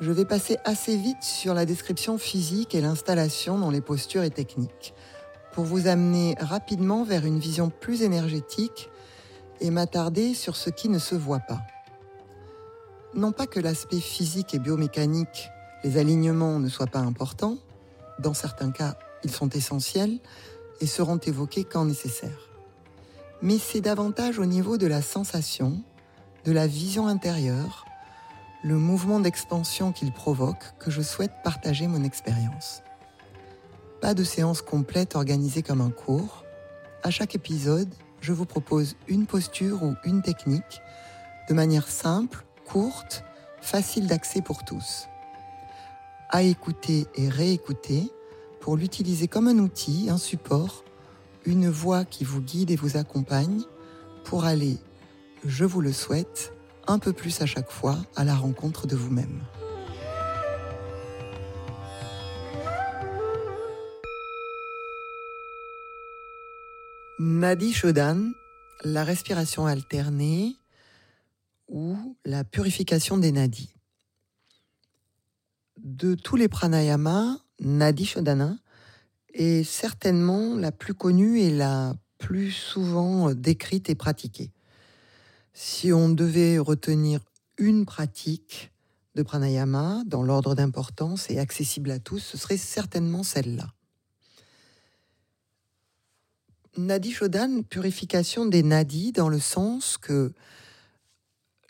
je vais passer assez vite sur la description physique et l'installation dans les postures et techniques, pour vous amener rapidement vers une vision plus énergétique et m'attarder sur ce qui ne se voit pas. Non pas que l'aspect physique et biomécanique, les alignements ne soient pas importants, dans certains cas ils sont essentiels et seront évoqués quand nécessaire. Mais c'est davantage au niveau de la sensation, de la vision intérieure, le mouvement d'expansion qu'il provoque que je souhaite partager mon expérience. Pas de séance complète organisée comme un cours. À chaque épisode, je vous propose une posture ou une technique de manière simple, courte, facile d'accès pour tous. À écouter et réécouter pour l'utiliser comme un outil, un support, une voix qui vous guide et vous accompagne pour aller, je vous le souhaite, un peu plus à chaque fois à la rencontre de vous-même. Nadi Shodan, la respiration alternée ou la purification des nadis. De tous les pranayamas, Nadi Shodhana est certainement la plus connue et la plus souvent décrite et pratiquée. Si on devait retenir une pratique de pranayama dans l'ordre d'importance et accessible à tous, ce serait certainement celle-là. Nadi Shodan, purification des nadis dans le sens que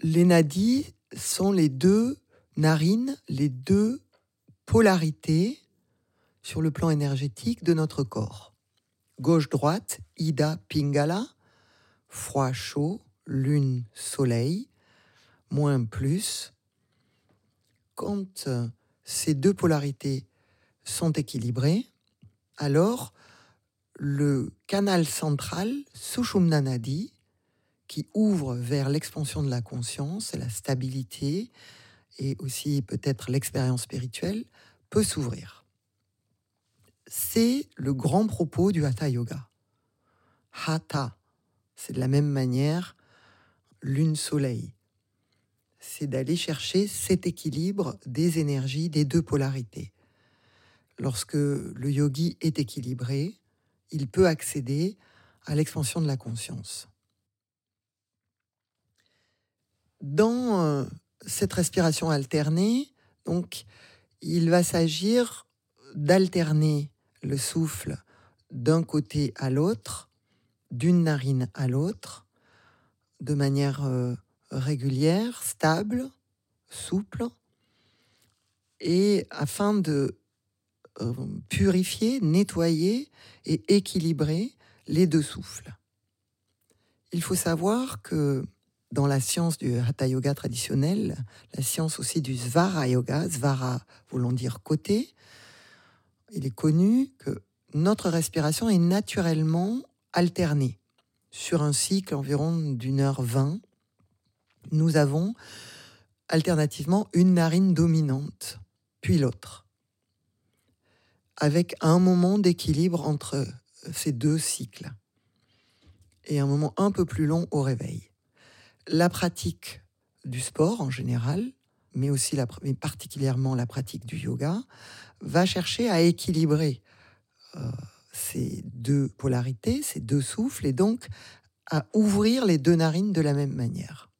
les nadis sont les deux narines, les deux polarités sur le plan énergétique de notre corps. Gauche-droite, Ida Pingala, froid-chaud, lune, soleil, moins plus, quand euh, ces deux polarités sont équilibrées, alors le canal central, Sushumna Nadi, qui ouvre vers l'expansion de la conscience la stabilité, et aussi peut-être l'expérience spirituelle, peut s'ouvrir. C'est le grand propos du Hatha Yoga. Hatha, c'est de la même manière lune-soleil. C'est d'aller chercher cet équilibre des énergies des deux polarités. Lorsque le yogi est équilibré, il peut accéder à l'expansion de la conscience. Dans euh, cette respiration alternée, donc, il va s'agir d'alterner le souffle d'un côté à l'autre, d'une narine à l'autre, de manière régulière, stable, souple, et afin de purifier, nettoyer et équilibrer les deux souffles. Il faut savoir que dans la science du Hatha Yoga traditionnel, la science aussi du Svara Yoga, Svara voulant dire côté, il est connu que notre respiration est naturellement alternée sur un cycle environ d'une heure vingt, nous avons alternativement une narine dominante, puis l'autre, avec un moment d'équilibre entre ces deux cycles et un moment un peu plus long au réveil. La pratique du sport en général, mais aussi la, particulièrement la pratique du yoga, va chercher à équilibrer euh, ces deux polarités, ces deux souffles, et donc à ouvrir les deux narines de la même manière.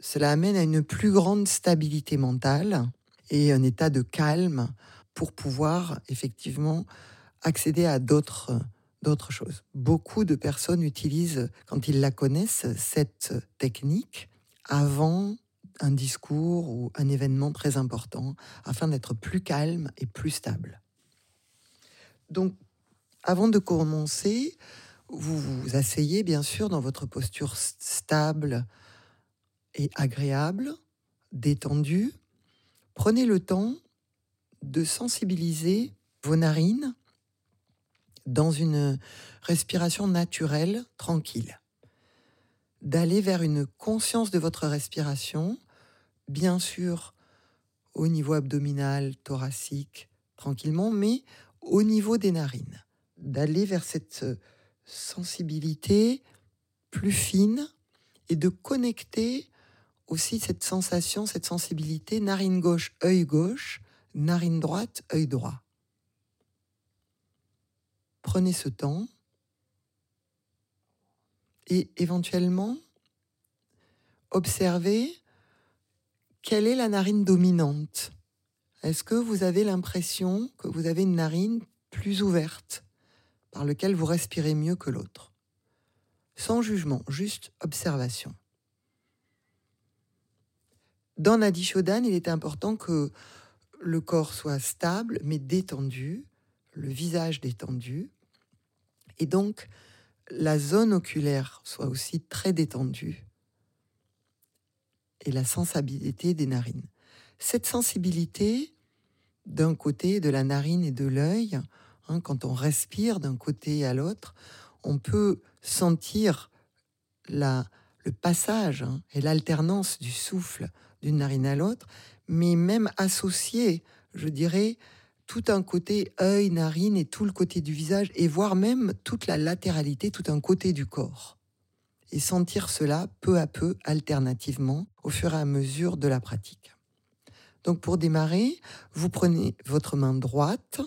Cela amène à une plus grande stabilité mentale et un état de calme pour pouvoir effectivement accéder à d'autres d'autres choses. Beaucoup de personnes utilisent, quand ils la connaissent, cette technique avant un discours ou un événement très important, afin d'être plus calme et plus stable. Donc, avant de commencer, vous vous asseyez bien sûr dans votre posture stable et agréable, détendue. Prenez le temps de sensibiliser vos narines dans une respiration naturelle, tranquille. D'aller vers une conscience de votre respiration, bien sûr au niveau abdominal, thoracique, tranquillement, mais au niveau des narines. D'aller vers cette sensibilité plus fine et de connecter aussi cette sensation, cette sensibilité, narine gauche, œil gauche, narine droite, œil droit. Prenez ce temps et éventuellement observez quelle est la narine dominante. Est-ce que vous avez l'impression que vous avez une narine plus ouverte? Par laquelle vous respirez mieux que l'autre Sans jugement, juste observation. Dans Nadi Shodan, il est important que le corps soit stable mais détendu, le visage détendu, et donc la zone oculaire soit aussi très détendue, et la sensibilité des narines. Cette sensibilité, d'un côté, de la narine et de l'œil, hein, quand on respire d'un côté à l'autre, on peut sentir la, le passage hein, et l'alternance du souffle d'une narine à l'autre, mais même associer, je dirais, tout un côté œil, narine et tout le côté du visage, et voire même toute la latéralité, tout un côté du corps. Et sentir cela peu à peu, alternativement, au fur et à mesure de la pratique. Donc pour démarrer, vous prenez votre main droite,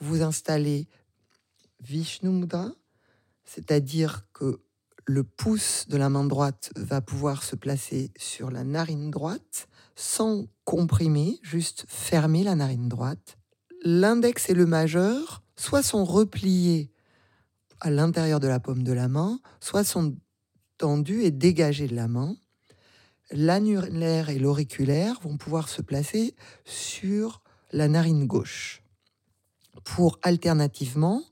vous installez Vishnu Mudra, c'est-à-dire que le pouce de la main droite va pouvoir se placer sur la narine droite sans comprimer, juste fermer la narine droite. L'index et le majeur soit sont repliés à l'intérieur de la paume de la main, soit sont tendus et dégagés de la main. L'annulaire et l'auriculaire vont pouvoir se placer sur la narine gauche pour alternativement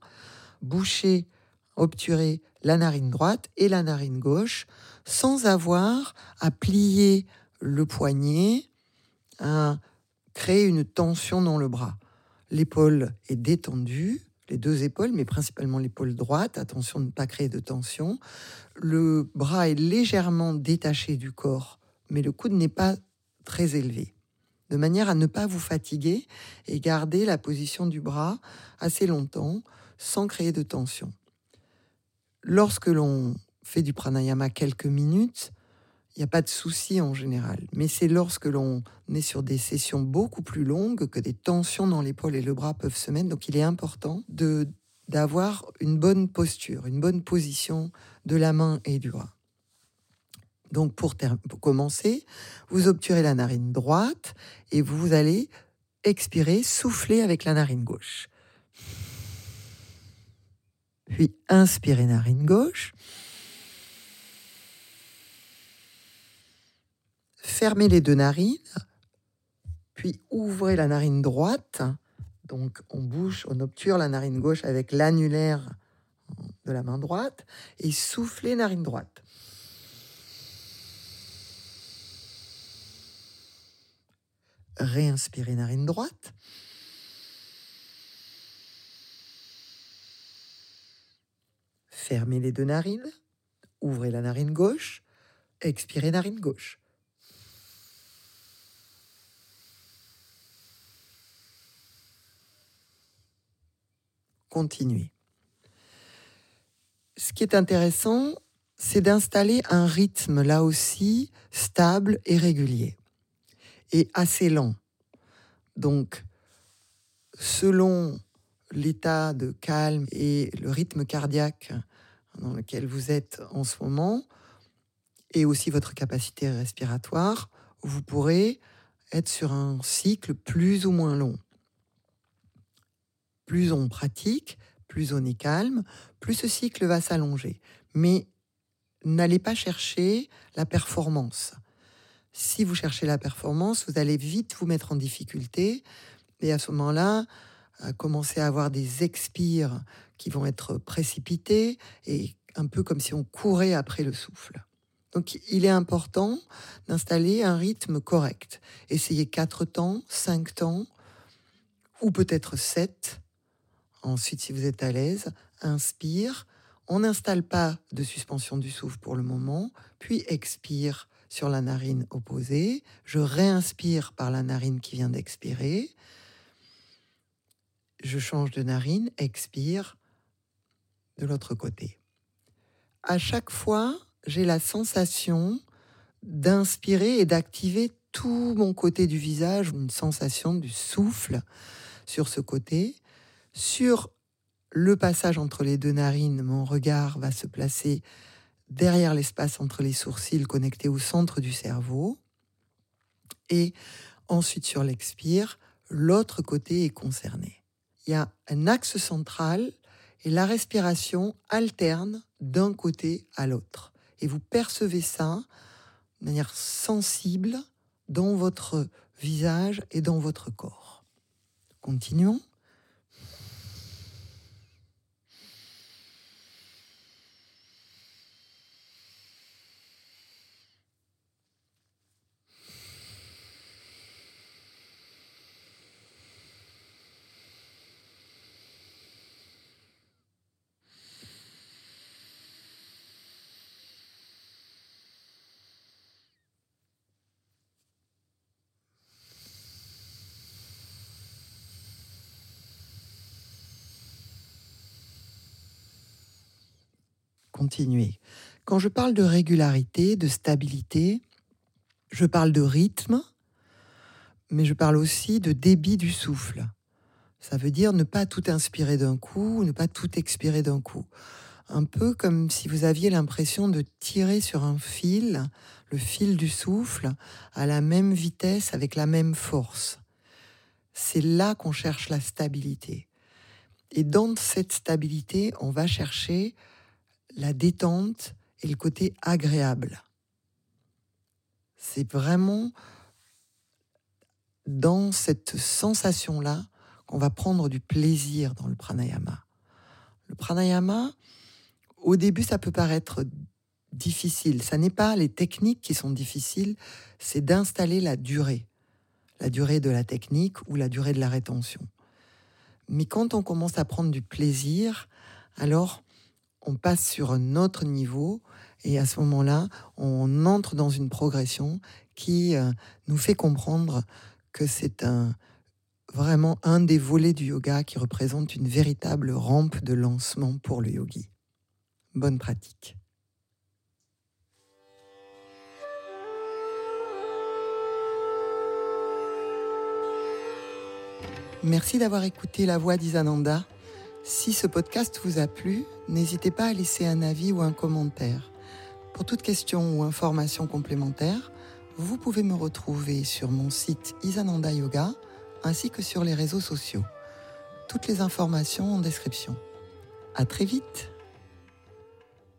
boucher, obturer la narine droite et la narine gauche sans avoir à plier le poignet, à créer une tension dans le bras. L'épaule est détendue, les deux épaules, mais principalement l'épaule droite. Attention de ne pas créer de tension. Le bras est légèrement détaché du corps, mais le coude n'est pas très élevé. De manière à ne pas vous fatiguer et garder la position du bras assez longtemps sans créer de tension. Lorsque l'on fait du pranayama quelques minutes, il n'y a pas de souci en général. Mais c'est lorsque l'on est sur des sessions beaucoup plus longues que des tensions dans l'épaule et le bras peuvent se mettre. Donc il est important d'avoir une bonne posture, une bonne position de la main et du bras. Donc pour, commencer, vous obturez la narine droite et vous allez expirer, souffler avec la narine gauche. Puis inspirez narine gauche. Fermez les deux narines. Puis ouvrez la narine droite. Donc on bouche, on obture la narine gauche avec l'annulaire de la main droite et soufflez narine droite. Réinspirez narine droite. Fermez les deux narines, ouvrez la narine gauche, expirez narine gauche. Continuez. Ce qui est intéressant, c'est d'installer un rythme là aussi stable et régulier et assez lent. Donc, selon l'état de calme et le rythme cardiaque dans lequel vous êtes en ce moment, et aussi votre capacité respiratoire, vous pourrez être sur un cycle plus ou moins long. Plus on pratique, plus on est calme, plus ce cycle va s'allonger. Mais n'allez pas chercher la performance. Si vous cherchez la performance, vous allez vite vous mettre en difficulté. Et à ce moment-là, commencer à avoir des expires qui vont être précipités et un peu comme si on courait après le souffle. Donc il est important d'installer un rythme correct. Essayez quatre temps, cinq temps, ou peut-être 7. Ensuite, si vous êtes à l'aise, inspire. On n'installe pas de suspension du souffle pour le moment, puis expire sur la narine opposée. Je réinspire par la narine qui vient d'expirer. Je change de narine, expire de l'autre côté. À chaque fois, j'ai la sensation d'inspirer et d'activer tout mon côté du visage, une sensation du souffle sur ce côté. Sur le passage entre les deux narines, mon regard va se placer derrière l'espace entre les sourcils connectés au centre du cerveau. Et ensuite sur l'expire, l'autre côté est concerné. Il y a un axe central et la respiration alterne d'un côté à l'autre. Et vous percevez ça de manière sensible dans votre visage et dans votre corps. Continuons. Quand je parle de régularité, de stabilité, je parle de rythme, mais je parle aussi de débit du souffle. Ça veut dire ne pas tout inspirer d'un coup, ne pas tout expirer d'un coup. Un peu comme si vous aviez l'impression de tirer sur un fil, le fil du souffle, à la même vitesse, avec la même force. C'est là qu'on cherche la stabilité. Et dans cette stabilité, on va chercher la détente et le côté agréable. C'est vraiment dans cette sensation-là qu'on va prendre du plaisir dans le pranayama. Le pranayama, au début, ça peut paraître difficile. Ça n'est pas les techniques qui sont difficiles, c'est d'installer la durée. La durée de la technique ou la durée de la rétention. Mais quand on commence à prendre du plaisir, alors on passe sur un autre niveau et à ce moment-là, on entre dans une progression qui euh, nous fait comprendre que c'est vraiment un des volets du yoga qui représente une véritable rampe de lancement pour le yogi. Bonne pratique. Merci d'avoir écouté la voix d'Isananda. Si ce podcast vous a plu, n'hésitez pas à laisser un avis ou un commentaire. Pour toute question ou information complémentaire, vous pouvez me retrouver sur mon site Isananda Yoga ainsi que sur les réseaux sociaux. Toutes les informations en description. À très vite!